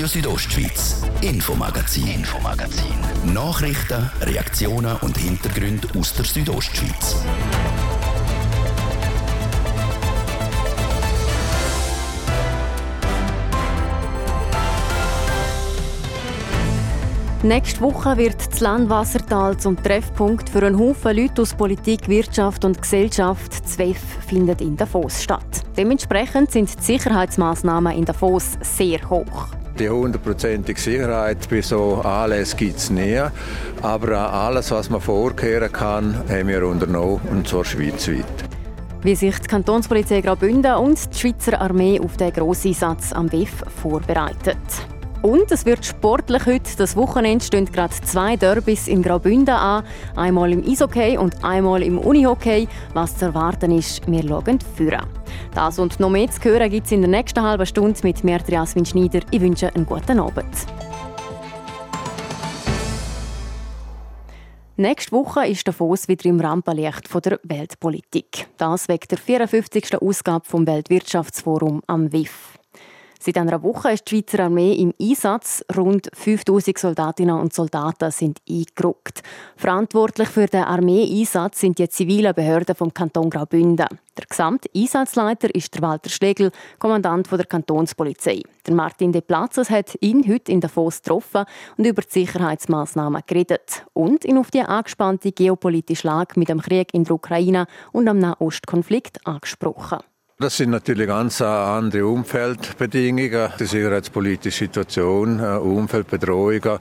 Radio Südostschweiz, Infomagazin, Infomagazin. Nachrichten, Reaktionen und Hintergründe aus der Südostschweiz. Nächste Woche wird das Landwassertal zum Treffpunkt für einen Haufen Leute aus Politik, Wirtschaft und Gesellschaft. ZWEF findet in Davos statt. Dementsprechend sind die Sicherheitsmaßnahmen in Davos sehr hoch. Die hundertprozentige Sicherheit bei so Anlässen gibt es nie. Aber alles, was man vorkehren kann, haben wir unternommen, und zwar schweizweit. Wie sich die Kantonspolizei Graubünden und die Schweizer Armee auf den Grosseinsatz am WIF vorbereitet. Und es wird sportlich heute. Das Wochenende stehen gerade zwei Derbys in Graubünden an. Einmal im Eishockey und einmal im Unihockey. Was zu erwarten ist, wir schauen führen. Das und noch mehr zu hören gibt es in der nächsten halben Stunde mit mir, Jasmin Schneider. Ich wünsche einen guten Abend. Nächste Woche ist Davos wieder im Rampenlicht der Weltpolitik. Das wegen der 54. Ausgabe vom Weltwirtschaftsforum am WIF. Seit einer Woche ist die Schweizer Armee im Einsatz. Rund 5000 Soldatinnen und Soldaten sind eingerückt. Verantwortlich für den Armeeeinsatz sind die zivilen Behörden vom Kanton Graubünden. Der gesamte Einsatzleiter ist der Walter Schlegel, Kommandant der Kantonspolizei. Der Martin de Platzes hat ihn heute in Davos getroffen und über die Sicherheitsmaßnahmen geredet und ihn auf die angespannte geopolitische Lage mit dem Krieg in der Ukraine und am Nahostkonflikt angesprochen. Das sind natürlich ganz andere Umfeldbedingungen, die sicherheitspolitische Situation, äh, Umfeldbedrohungen.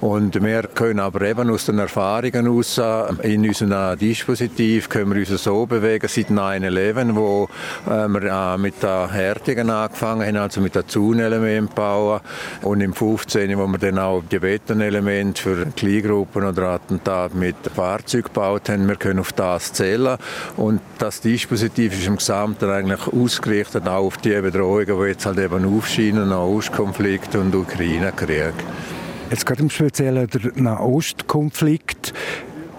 Und wir können aber eben aus den Erfahrungen aus äh, in unserem Dispositiv können wir uns so bewegen seit 9-11, wo äh, wir mit der Härtigen angefangen haben, also mit der Zaunelement bauen. Und im 15, wo wir dann auch die Betonelemente für Kleingruppen oder Attentate mit Fahrzeugen gebaut haben, wir können auf das zählen. Und das Dispositiv ist im Gesamten eigentlich eigentlich ausgerichtet auch auf die Bedrohungen, die jetzt halt eben aufscheinen, Nahostkonflikt und Ukraine-Krieg. Jetzt gerade im Speziellen der Nahostkonflikt.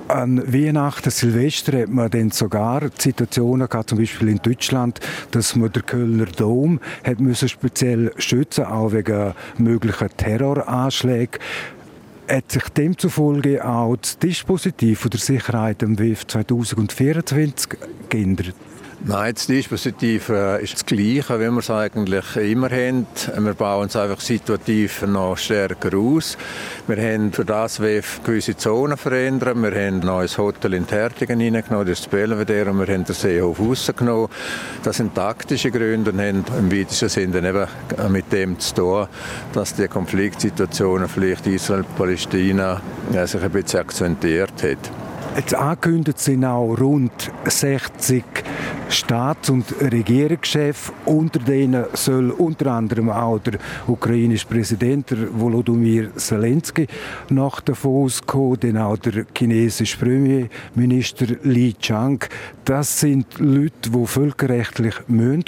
An Weihnachten, Silvester hat man dann sogar Situationen gehabt, zum Beispiel in Deutschland, dass man den Kölner Dom hat müssen speziell schützen, auch wegen möglicher Terroranschläge. Hat sich demzufolge auch das Dispositiv der Sicherheit im WIF 2024 geändert? Nein, das Dispositiv äh, ist das Gleiche, wie wir es eigentlich immer haben. Wir bauen es einfach situativ noch stärker aus. Wir haben für das WEF gewisse Zonen verändert. Wir haben ein neues Hotel in Tertingen reingenommen, das ist das Belvedere, und wir haben den Seehof rausgenommen. Das sind taktische Gründe und haben im weitesten Sinne eben mit dem zu tun, dass die Konfliktsituationen vielleicht Israel-Palästina sich ein bisschen akzentuiert hat. Jetzt angekündigt sind auch rund 60 Staats- und Regierungschefs. Unter denen soll unter anderem auch der ukrainische Präsident Volodymyr Zelensky nach Davos kommen, dann auch der chinesische Premierminister Li Chang. Das sind Leute, die völkerrechtlich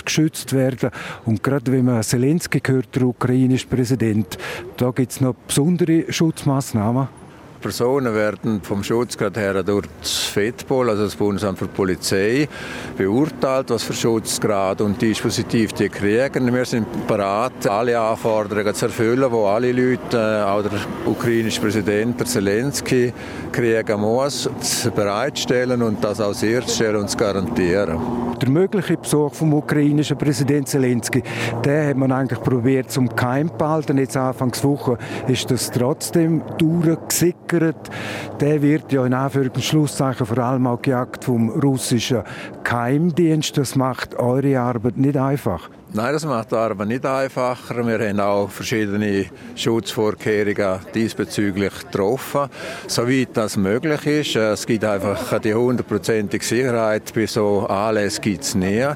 geschützt werden Und gerade wenn man Zelensky hört, der ukrainische Präsident, da gibt es noch besondere Schutzmaßnahmen. Personen werden vom Schutzgrad her durch das FEDPOL, also das Bundesamt für Polizei, beurteilt, was für Schutzgrad und Dispositiv die kriegen. Wir sind bereit, alle Anforderungen zu erfüllen, die alle Leute, äh, auch der ukrainische Präsident Zelensky, kriegen muss, zu bereitstellen und das auch sicherzustellen und zu garantieren. Der mögliche Besuch vom ukrainischen Präsident Zelensky, den hat man eigentlich probiert zum Keim behalten. Jetzt Anfangswoche ist das trotzdem durchgesickert gesichert. Der wird ja in Anführungs- und Schlusszeichen vor allem auch gejagt vom russischen Geheimdienst. Das macht eure Arbeit nicht einfach. Nein, das macht die Arbeit nicht einfacher. Wir haben auch verschiedene Schutzvorkehrungen diesbezüglich getroffen, soweit das möglich ist. Es gibt einfach die hundertprozentige Sicherheit bei so Anlässen gibt es nie.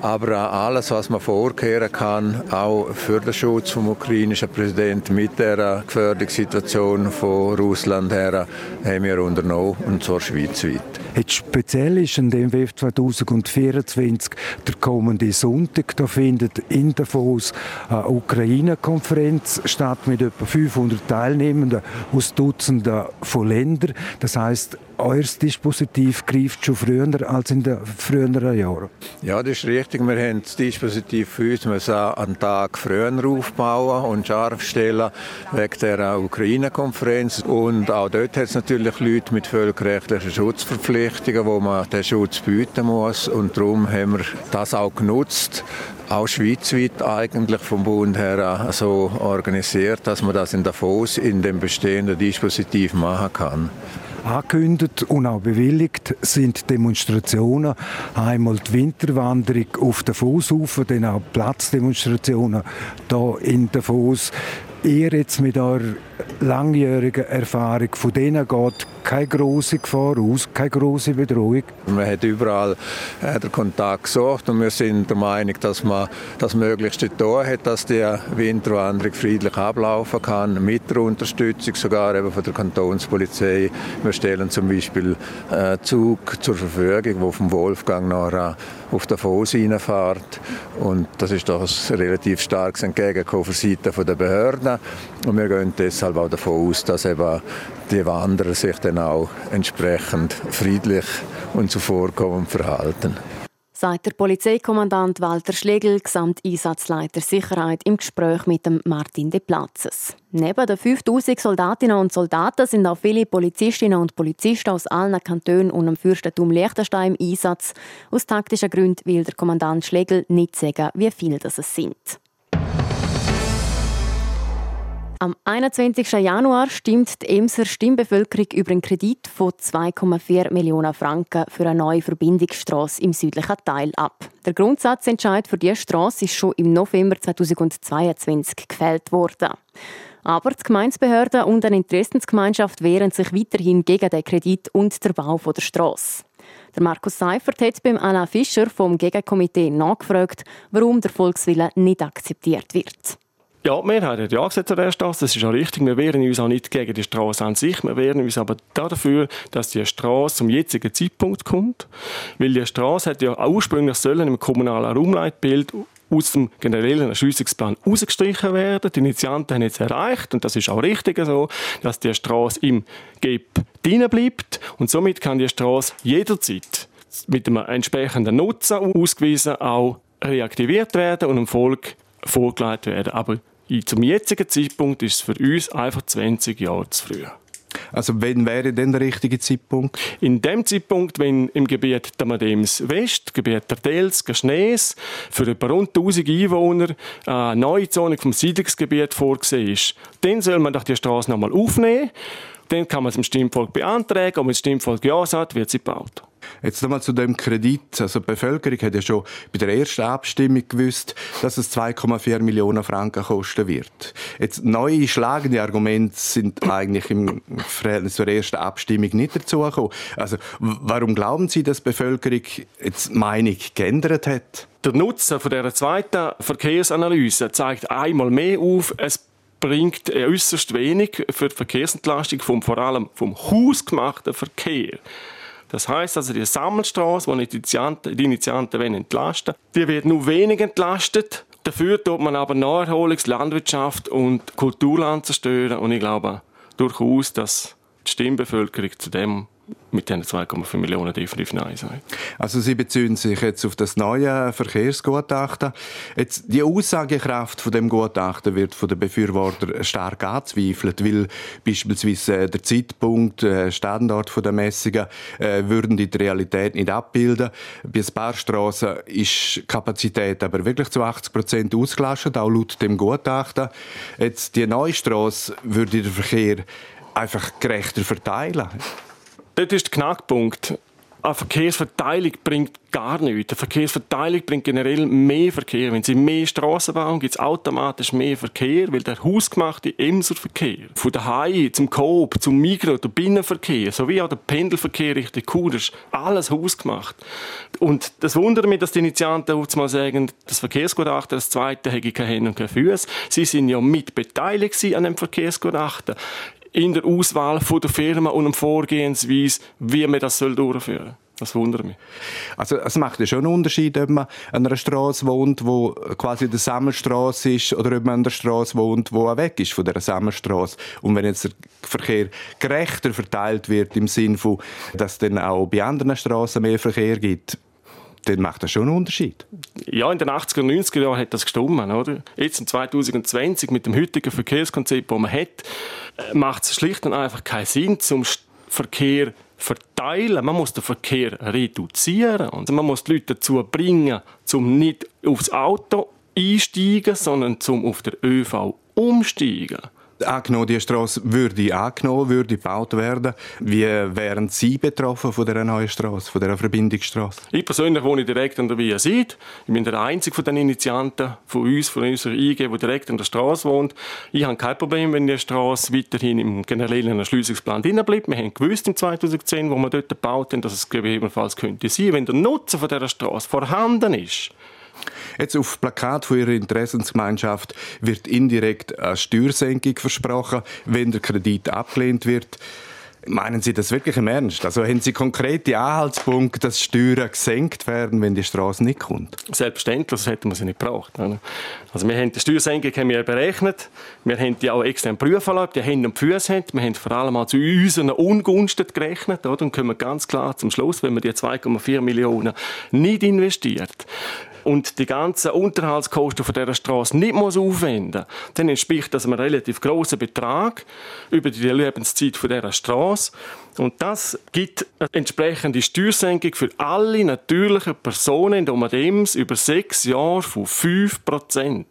Aber alles, was man vorkehren kann, auch für den Schutz vom ukrainischen Präsidenten mit der Gefährdungssituation von Russland her, haben wir unternommen, und zwar schweizweit. Jetzt speziell ist in dem WF 2024 der kommende Sonntag. Da findet findet in Davos eine Ukraine-Konferenz statt mit etwa 500 Teilnehmenden aus Dutzenden von Ländern. Das heißt, euer Dispositiv greift schon früher als in den früheren Jahren. Ja, das ist richtig. Wir haben das Dispositiv für uns müssen einen Tag früher aufbauen und scharf stellen wegen der Ukraine-Konferenz. Und auch dort hat es natürlich Leute mit völkerrechtlichen Schutzverpflichtungen, wo man den Schutz bieten muss. Und darum haben wir das auch genutzt, auch schweizweit eigentlich vom Bund her so organisiert, dass man das in Davos in dem bestehenden Dispositiv machen kann. Angekündigt und auch bewilligt sind Demonstrationen. Einmal die Winterwanderung auf der Fußufer, dann auch Platzdemonstrationen hier in Davos. Ihr jetzt mit eurer langjährigen Erfahrung, von denen geht keine große Gefahr aus, keine große Bedrohung. Man hat überall äh, den Kontakt gesucht und wir sind der Meinung, dass man das Möglichste da hat, dass die Winterwanderung friedlich ablaufen kann, mit der Unterstützung sogar eben von der Kantonspolizei. Wir stellen zum Beispiel äh, Zug zur Verfügung, wo vom Wolfgang nachher auf der Foss reinfährt und das ist doch ein relativ starkes Entgegenkommen von Seiten der Behörden und wir gehen deshalb auch davon aus, dass eben die Wanderer sich dann auch entsprechend friedlich und zuvorkommend verhalten. Sagt der Polizeikommandant Walter Schlegel, Gesamteinsatzleiter Sicherheit, im Gespräch mit dem Martin de Platzes. Neben den 5000 Soldatinnen und Soldaten sind auch viele Polizistinnen und Polizisten aus allen Kantonen und dem Fürstentum Liechtenstein im Einsatz. Aus taktischen Gründen will der Kommandant Schlegel nicht sagen, wie viele das sind. Am 21. Januar stimmt die Emser Stimmbevölkerung über einen Kredit von 2,4 Millionen Franken für eine neue Verbindungsstrasse im südlichen Teil ab. Der Grundsatzentscheid für diese Straße ist schon im November 2022 gefällt worden. Aber die Gemeindebehörden und eine Interessensgemeinschaft wehren sich weiterhin gegen den Kredit und den Bau der Straße. Der Markus Seifert hat beim Alain Fischer vom Gegenkomitee nachgefragt, warum der Volkswille nicht akzeptiert wird. Ja, die Mehrheit hat ja gesagt zu der Straße. Das ist auch richtig. Wir wehren uns auch nicht gegen die Straße an sich. Wir wehren uns aber dafür, dass die Straße zum jetzigen Zeitpunkt kommt. Weil die Straße hat ja ursprünglich sollen im kommunalen Raumleitbild aus dem generellen Erschliessungsplan ausgestrichen werden. Die Initianten haben jetzt erreicht, und das ist auch richtig so, dass die Straße im GEP drin bleibt. Und somit kann die Straße jederzeit mit einem entsprechenden Nutzen ausgewiesen auch reaktiviert werden und dem Volk vorgelegt werden. Aber zum jetzigen Zeitpunkt ist es für uns einfach 20 Jahre zu früh. Also wann wäre denn der richtige Zeitpunkt? In dem Zeitpunkt, wenn im Gebiet der Madems West, Gebiet der Dels, Schnees, für etwa rund 1000 Einwohner eine neue Zone vom Siedlungsgebiet vorgesehen ist, dann soll man doch die Straße nochmal aufnehmen. Dann kann man es im Stimmvolk beantragen und wenn das Stimmvolk Ja sagt, wird sie gebaut. Jetzt nochmal zu dem Kredit. Also die Bevölkerung hat ja schon bei der ersten Abstimmung gewusst, dass es 2,4 Millionen Franken kosten wird. Jetzt neue schlagende Argumente sind eigentlich im Verhältnis zur ersten Abstimmung nicht dazugekommen. Also warum glauben Sie, dass die Bevölkerung jetzt Meinung geändert hat? Der Nutzen von der zweiten Verkehrsanalyse zeigt einmal mehr auf, es bringt äußerst wenig für die Verkehrsentlastung vom vor allem vom hausgemachten Verkehr. Das heißt also, die Sammelstraße, die die Initianten, entlasten die wird nur wenig entlastet. Dafür tut man aber Naherholungs-, Landwirtschaft und Kulturland zerstören. Und ich glaube durchaus, dass die Stimmbevölkerung zu dem mit diesen 2,5 Millionen definitiv Nein sagen. Also Sie beziehen sich jetzt auf das neue Verkehrsgutachten. Jetzt, die Aussagekraft von dem Gutachten wird von den Befürwortern stark angezweifelt, weil beispielsweise der Zeitpunkt, äh, Standort der Messungen äh, würden die, Realität nicht abbilden. Bei ein paar Strassen ist die Kapazität aber wirklich zu 80 Prozent ausgelastet, auch laut dem Gutachten. Jetzt, die neue Strasse würde den Verkehr einfach gerechter verteilen. Dort ist der Knackpunkt. Eine Verkehrsverteilung bringt gar nichts. Eine Verkehrsverteilung bringt generell mehr Verkehr. Wenn Sie mehr Straßen bauen, gibt es automatisch mehr Verkehr, weil der hausgemachte Emser-Verkehr, von der Hai zum Coop, zum Migro, der Binnenverkehr, sowie auch der Pendelverkehr Richtung Chur, ist alles hausgemacht. Und das wundert mich, dass die Initianten mal sagen, das Verkehrsgutachten, das zweite, hätte keine Hände und keine Füße. Sie sind ja mit beteiligt an dem Verkehrsgutachten in der Auswahl von der Firma und der Vorgehensweise, wie man das durchführen soll. Das wundert mich. Also es macht ja schon einen Unterschied, ob man an einer Straße wohnt, wo quasi eine Sammelstraße ist, oder ob man an einer Straße wohnt, wo weg ist von der Sammelstraße. Und wenn jetzt der Verkehr gerechter verteilt wird im Sinne von, dass es dann auch bei anderen Straßen mehr Verkehr gibt, dann macht das schon einen Unterschied. Ja, in den 80er und 90er Jahren hat das gestimmt, oder? Jetzt in 2020 mit dem heutigen Verkehrskonzept, das man hat, äh, macht es schlicht und einfach keinen Sinn, zum Verkehr verteilen. Man muss den Verkehr reduzieren und man muss die Leute dazu bringen, zum nicht aufs Auto einsteigen, sondern zum auf der ÖV umsteigen angenommen, die Straße würde angenommen, würde gebaut werden. Wie wären Sie betroffen von dieser neuen Straße, von dieser Verbindungsstraße? Ich persönlich wohne direkt an der Via Sid. Ich bin der einzige von den Initianten von uns, von unserer IG, der direkt an der Straße wohnt. Ich habe kein Problem, wenn die Straße weiterhin im generellen Erschliessungsplan drin bleibt. Wir haben gewusst im 2010, wo wir dort gebaut haben, dass es gegebenenfalls könnte sein, wenn der Nutzen von dieser Straße vorhanden ist Jetzt auf Plakat von Ihrer Interessensgemeinschaft wird indirekt eine Steuersenkung versprochen, wenn der Kredit abgelehnt wird. Meinen Sie das wirklich im Ernst? Also haben Sie konkrete Anhaltspunkte, dass Steuern gesenkt werden, wenn die Straße nicht kommt? Selbstverständlich, das hätten wir sie nicht gebraucht. Also wir haben die Steuersenkung haben wir berechnet, wir haben die auch extern prüfen lassen, die Hände und Füße haben. Wir haben vor allem auch zu unseren Ungunsten gerechnet oder? und kommen ganz klar zum Schluss, wenn man die 2,4 Millionen nicht investiert, und die ganzen Unterhaltskosten von dieser Straße nicht muss aufwenden muss, dann entspricht das einem relativ grossen Betrag über die Lebenszeit dieser Straße. Und das gibt eine entsprechende Steuersenkung für alle natürlichen Personen in Domadems über sechs Jahre von 5%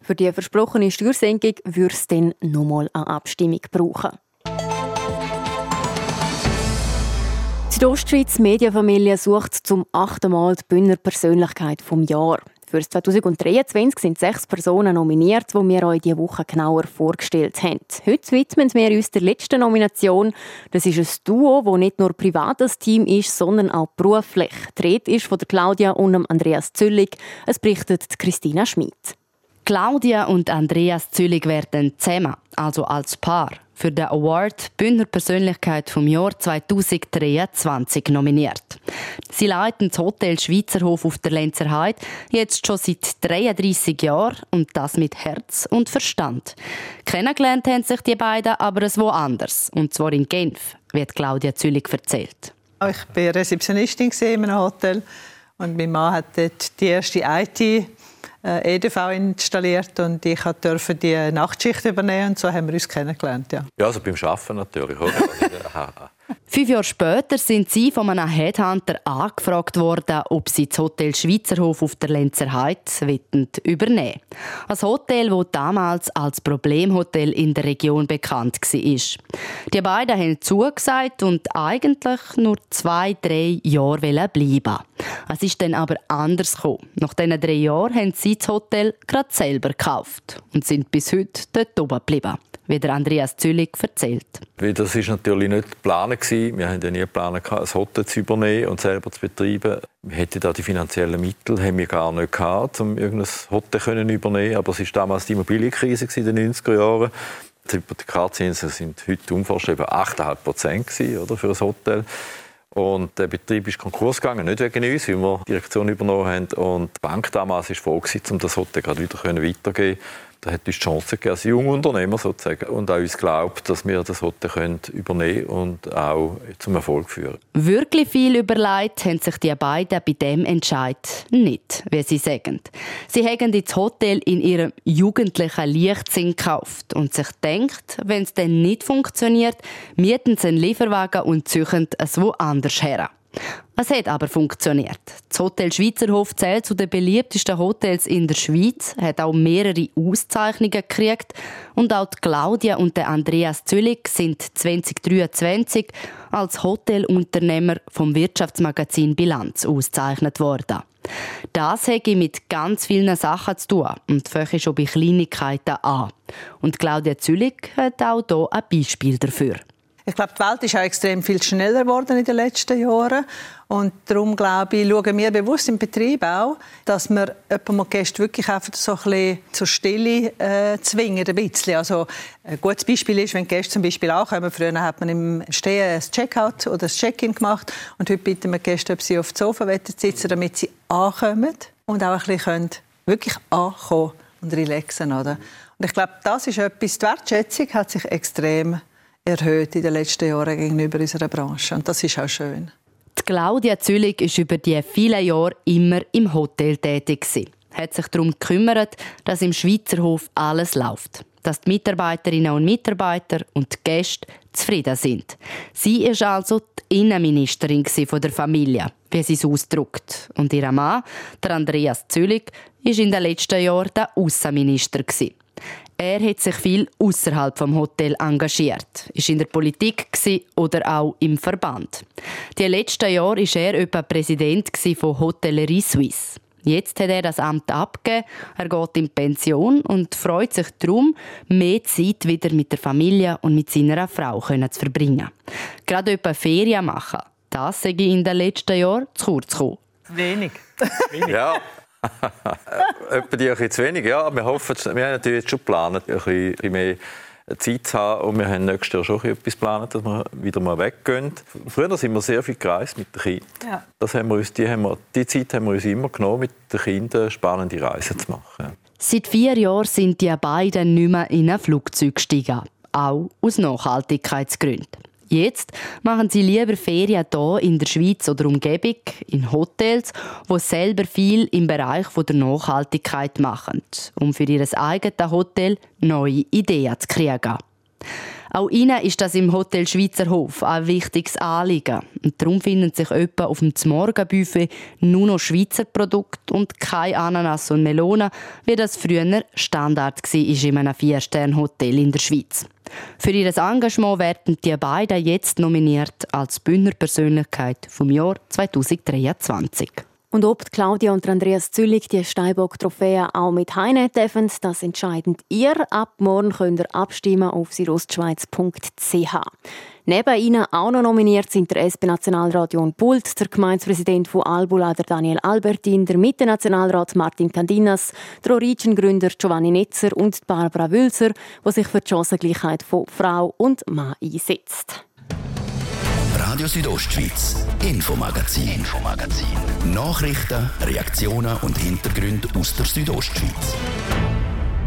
Für die versprochene Steuersenkung würde es dann nochmal eine Abstimmung brauchen. Die Südostschweiz Medienfamilie sucht zum achten Mal die Bühner Persönlichkeit vom Jahr. Für 2023 sind sechs Personen nominiert, die wir euch diese Woche genauer vorgestellt haben. Heute widmen wir uns der letzten Nomination. Das ist ein Duo, das nicht nur privates Team ist, sondern auch beruflich. Rede ist von Claudia und Andreas Züllig. Es berichtet Christina Schmid. Claudia und Andreas Züllig werden zusammen, also als Paar, für den Award Bündner Persönlichkeit vom Jahr 2023 nominiert. Sie leiten das Hotel Schweizerhof auf der Lenzer Heide jetzt schon seit 33 Jahren und das mit Herz und Verstand. Kennengelernt haben sich die beiden aber es woanders, und zwar in Genf, wird Claudia Züllig erzählt. Ich war Rezeptionistin in einem Hotel und mein Mann hat dort die erste IT äh, EDV installiert und ich durfte die Nachtschicht übernehmen und so haben wir uns kennengelernt. Ja, ja also beim Arbeiten natürlich. Fünf Jahre später sind sie von einem Headhunter angefragt worden, ob sie das Hotel Schweizerhof auf der Lenzer Heide übernehmen Ein Hotel, das damals als Problemhotel in der Region bekannt war. Die beiden haben zugesagt und eigentlich nur zwei, drei Jahre bleiben Es ist dann aber anders gekommen. Nach diesen drei Jahren haben sie das Hotel gerade selber gekauft und sind bis heute dort oben geblieben wie der Andreas Züllig erzählt. Das war natürlich nicht geplant. Wir haben ja nie geplant, ein Hotel zu übernehmen und selber zu betreiben. Wir hätten da die finanziellen Mittel haben wir gar nicht gehabt, um irgendein Hotel zu übernehmen. Aber es war damals die Immobilienkrise in den 90er Jahren. Die Hypothekarzinsen sind heute unvorstellbar 8,5 Prozent für ein Hotel. Und der Betrieb ist Konkurs gegangen, nicht wegen uns, weil wir die Direktion übernommen haben. Und die Bank damals war froh, um das Hotel gerade wieder weitergeben da hat uns die Chance gegeben, als Jungunternehmer sozusagen, und auch uns glaubt, dass wir das Hotel können übernehmen und auch zum Erfolg führen. Wirklich viel überlegt haben sich die beiden bei dem Entscheid nicht, wie sie sagen. Sie haben das Hotel in ihrem jugendlichen Leichtsinn gekauft und sich denkt, wenn es dann nicht funktioniert, mieten sie einen Lieferwagen und züchen es woanders her. Es hat aber funktioniert. Das Hotel Schweizerhof zählt zu den beliebtesten Hotels in der Schweiz, hat auch mehrere Auszeichnungen gekriegt und auch Claudia und der Andreas Züllig sind 2023 als Hotelunternehmer vom Wirtschaftsmagazin Bilanz ausgezeichnet worden. Das hätte mit ganz vielen Sachen zu tun und fange schon bei Kleinigkeiten an. Und Claudia Züllig hat auch hier ein Beispiel dafür. Ich glaube, die Welt ist auch extrem viel schneller geworden in den letzten Jahren. Und darum, glaube ich, schauen wir bewusst im Betrieb auch, dass wir jemanden Gäste wirklich einfach so ein bisschen zur Stille äh, zwingen. Ein bisschen. Also, ein gutes Beispiel ist, wenn Gäste zum Beispiel ankommen. Früher hat man im Stehen ein Checkout oder ein Check-in gemacht. Und heute bitten wir Gäste, ob sie auf dem Sofa sitzen damit sie ankommen und auch ein bisschen wirklich ankommen und relaxen. Oder? Und ich glaube, das ist etwas, die Wertschätzung hat sich extrem erhöht in den letzten Jahren gegenüber unserer Branche. Und das ist auch schön. Die Claudia Züllig ist über die vielen Jahre immer im Hotel tätig. Sie hat sich darum gekümmert, dass im Schweizer Hof alles läuft. Dass die Mitarbeiterinnen und Mitarbeiter und die Gäste zufrieden sind. Sie ist also die Innenministerin der Familie, wie sie es ausdrückt. Und ihr Mann, der Andreas Züllig, ist in den letzten Jahren der Außenminister. Er hat sich viel außerhalb vom Hotel engagiert, ist in der Politik oder auch im Verband. Die letzten Jahre war er etwa Präsident von Hotellerie Suisse. Jetzt hat er das Amt abgegeben, er geht in Pension und freut sich darum, mehr Zeit wieder mit der Familie und mit seiner Frau zu verbringen. Gerade etwa Ferien machen, das sei in den letzten Jahren zu kurz gekommen. Wenig. Wenig. Ja, Etwa die ein bisschen zu wenig, ja. Wir hoffen, wir haben natürlich schon geplant, ein bisschen mehr Zeit zu haben. Und wir haben nächstes Jahr schon etwas geplant, dass wir wieder mal weggehen. Früher sind wir sehr viel gereist mit den Kindern. Ja. Das haben wir uns, die, haben wir, die Zeit haben wir uns immer genommen, mit den Kindern spannende Reisen zu machen. Seit vier Jahren sind die beiden nicht mehr in ein Flugzeug gestiegen. Auch aus Nachhaltigkeitsgründen. Jetzt machen sie lieber Ferien hier in der Schweiz oder Umgebung, in Hotels, wo selber viel im Bereich der Nachhaltigkeit machen, um für ihr eigenes Hotel neue Ideen zu kriegen. Auch ihnen ist das im Hotel Schweizer Hof ein wichtiges Anliegen. Und darum finden sich etwa auf dem Morgenbuffet nur noch Schweizer Produkte und kein Ananas und Melone, wie das früher Standard war in einem Vier-Sterne-Hotel in der Schweiz. Für ihr Engagement werden die beiden jetzt nominiert als Bündner Persönlichkeit vom Jahr 2023. Und ob Claudia und Andreas Züllig die Steinbock-Trophäe auch mit heimnehmen dürfen, das entscheidet ihr. Ab morgen könnt ihr abstimmen auf sirostschweiz.ch. Neben ihnen auch noch nominiert sind der SP-Nationalrat John Pult, der Gemeindepräsident von Albula, der Daniel Albertin, der Mitte-Nationalrat Martin Candinas, der Origin-Gründer Giovanni Netzer und Barbara Wülzer, die sich für die Chancengleichheit von Frau und Mann einsetzt. Radio Südostschweiz, Infomagazin, Infomagazin. Nachrichten, Reaktionen und Hintergründe aus der Südostschweiz.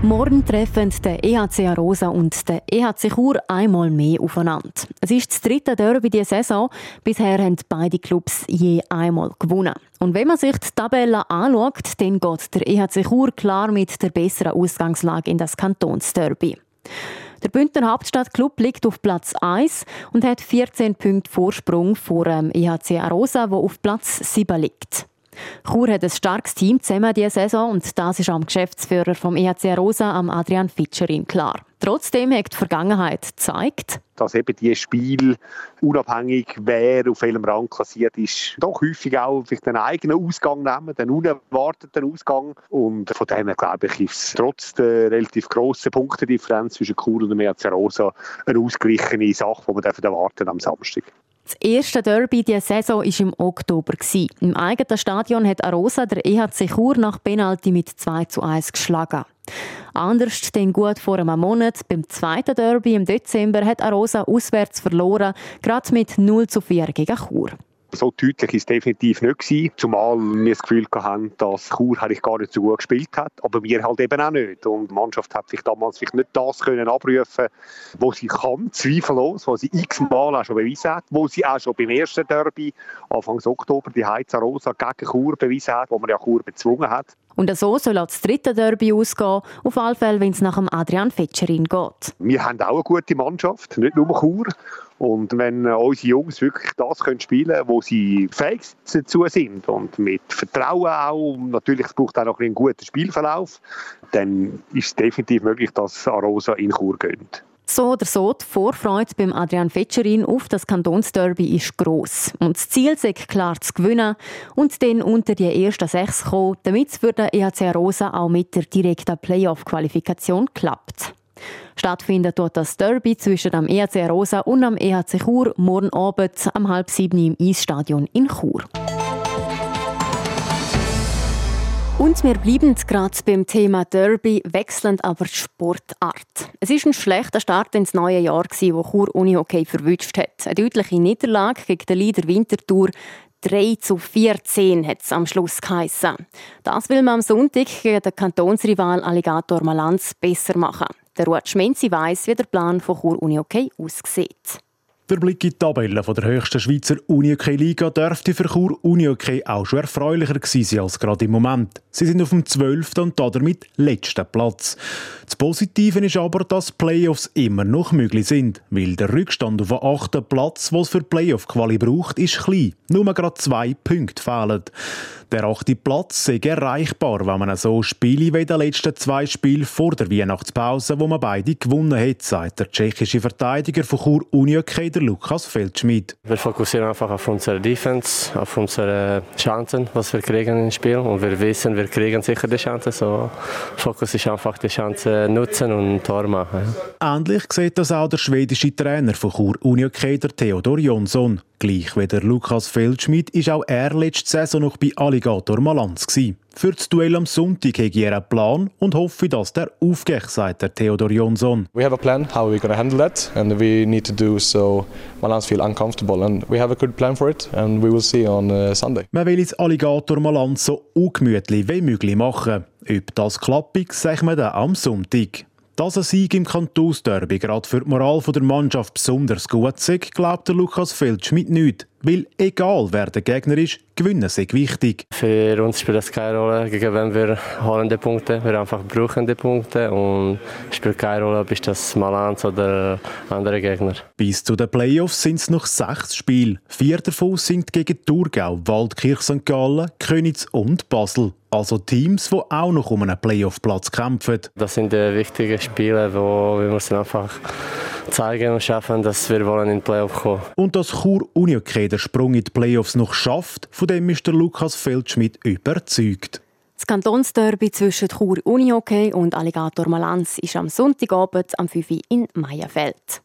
Morgen treffen der EHC Arosa und der EHC Chur einmal mehr aufeinander. Es ist das dritte Derby dieser Saison. Bisher haben beide Clubs je einmal gewonnen. Und wenn man sich die Tabelle anschaut, dann geht der EHC Chur klar mit der besseren Ausgangslage in das Kantonsderby. Der Bündner Hauptstadtclub liegt auf Platz 1 und hat 14 Punkte Vorsprung vor dem EHC Arosa, wo auf Platz 7 liegt. Chur hat ein starkes Team zusammen diese Saison und das ist am Geschäftsführer vom EHC Rosa, am Adrian Fitscherin, klar. Trotzdem hat die Vergangenheit gezeigt, dass eben die Spiel unabhängig wer auf welchem Rang klassiert ist, doch häufig auch den eigenen Ausgang nehmen, den unerwarteten Ausgang. Und von dem glaube ich, ist es trotz der relativ grossen Punktedifferenz zwischen Chur und dem EHC Rosa eine ausgeglichene Sache, die man erwarten am Samstag. Das erste Derby dieser Saison war im Oktober. Im eigenen Stadion hat Arosa der EHC Chur nach Penalty mit 2 zu 1 geschlagen. Anders denn gut vor einem Monat, beim zweiten Derby im Dezember, hat Arosa auswärts verloren, gerade mit 0 zu 4 gegen Chur. So deutlich war es definitiv nicht gewesen, zumal wir das Gefühl hatten, dass Chur eigentlich gar nicht so gut gespielt hat, aber wir halt eben auch nicht. Und die Mannschaft hat sich damals vielleicht nicht das können abrufen, was sie kann, zweifellos, was sie x-mal auch schon bewiesen hat, wo sie auch schon beim ersten Derby Anfang Oktober die Heizer Rosa gegen Chur bewiesen hat, wo man ja Chur bezwungen hat. Und so soll auch das dritte Derby ausgehen, auf alle Fälle, wenn es nach dem Adrian Fetscherin geht. Wir haben auch eine gute Mannschaft, nicht nur Chur. Und wenn äh, unsere Jungs wirklich das können spielen können, wo sie fähig dazu sind und mit Vertrauen auch, natürlich es braucht auch noch einen guten Spielverlauf, dann ist es definitiv möglich, dass Arosa in Chur geht. So oder so, die Vorfreude beim Adrian Fetscherin auf das Kantonsderby ist gross. Und das Ziel ist klar zu gewinnen und dann unter die ersten sechs kommen, damit es für den EHC Rosa auch mit der direkten Playoff-Qualifikation klappt. Stattfindet dort das Derby zwischen dem EHC Rosa und dem EHC Chur morgen Abend am halb sieben im Eisstadion in Chur. Und wir bleiben gerade beim Thema Derby, wechselnd aber Sportart. Es ist ein schlechter Start ins neue Jahr, wo Chur Unihockey verwünscht hat. Eine deutliche Niederlage gegen den Leader Winterthur. 3 zu 14 hat es am Schluss geheissen. Das will man am Sonntag gegen den Kantonsrival Alligator Malanz besser machen. Der Ruud Schmenzi weiss, wie der Plan von Chur Unihockey aussieht. Der Blick in die Tabelle der höchsten Schweizer Unihockey-Liga dürfte für Chur Unihockey auch schon erfreulicher gewesen sein als gerade im Moment. Sie sind auf dem 12. und damit letzten Platz. Das Positive ist aber, dass Playoffs immer noch möglich sind, weil der Rückstand auf den 8. Platz, was für Playoff-Quali braucht, ist klein. Nur gerade zwei Punkte fehlen. Der achte Platz sei erreichbar, wenn man so spiele wie die letzten zwei Spiele vor der Weihnachtspause, wo man beide gewonnen hat, sagt der tschechische Verteidiger von Chur Unihockey, der Lukas Feldschmidt. Wir fokussieren einfach auf unsere Defense, auf unsere Chancen, was wir kriegen im Spiel und wir wissen, wir kriegen sicher die Chancen. So Fokus ist einfach die Chance nutzen und Tor machen. Ähnlich sieht das auch der schwedische Trainer von Chur Unihockey, der Theodor Jonsson. Gleich wie der Lukas Feldschmidt ist auch er letzte Saison noch bei Alligator Malanz gewesen. Für das Duell am Sonntag habe er einen Plan und hoffe, dass der aufgeht, sagt der Theodor Jonsson. We have a plan how we're going to handle that and we need to do so Malanz feel uncomfortable and we have a good plan for it and we will see on uh, Sunday. Man will jetzt Alligator Malanz so ungemütlich wie möglich machen. Ob das klappt, sagen wir dann am Sonntag. Dass ein Sieg im Kantonsderby gerade für die Moral der Mannschaft besonders gut ist, glaubt Lukas Feldschmidt nicht. Weil egal wer der Gegner ist, gewinnen sei wichtig. Für uns spielt das keine Rolle, gegen wen wir holen die Punkte. Wir einfach brauchen die Punkte und es spielt keine Rolle, ob das Malanz oder andere Gegner. Bis zu den Playoffs sind es noch sechs Spiele. Vier davon sind gegen Thurgau, Waldkirch St. Gallen, Königs und Basel. Also Teams, die auch noch um einen Playoff-Platz kämpfen. Das sind die wichtigen Spiele, wo wir müssen einfach zeigen und schaffen, dass wir wollen in die Playoffs kommen. Und dass Chur Unihockey den Sprung in die Playoffs noch schafft, von dem ist der Lukas Feldschmidt überzeugt. Das Kantonsderby zwischen Chur Unihockey und Alligator Malanz ist am Sonntagabend am 5 Uhr in Meierfeld.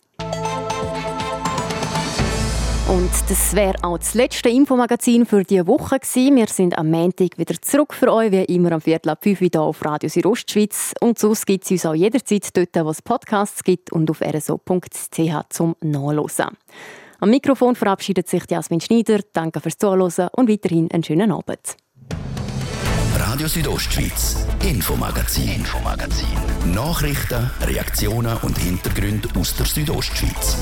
Und das wäre auch das letzte Infomagazin für diese Woche gewesen. Wir sind am Montag wieder zurück für euch, wie immer am Viertel ab 5 Uhr hier auf Radio Südostschweiz. Und sonst gibt es uns auch jederzeit dort, wo es Podcasts gibt und auf rso.ch zum Nachlesen. Am Mikrofon verabschiedet sich Jasmin Schneider. Danke fürs Zuhören und weiterhin einen schönen Abend. Radio Südostschweiz, Infomagazin, Infomagazin. Nachrichten, Reaktionen und Hintergründe aus der Südostschweiz.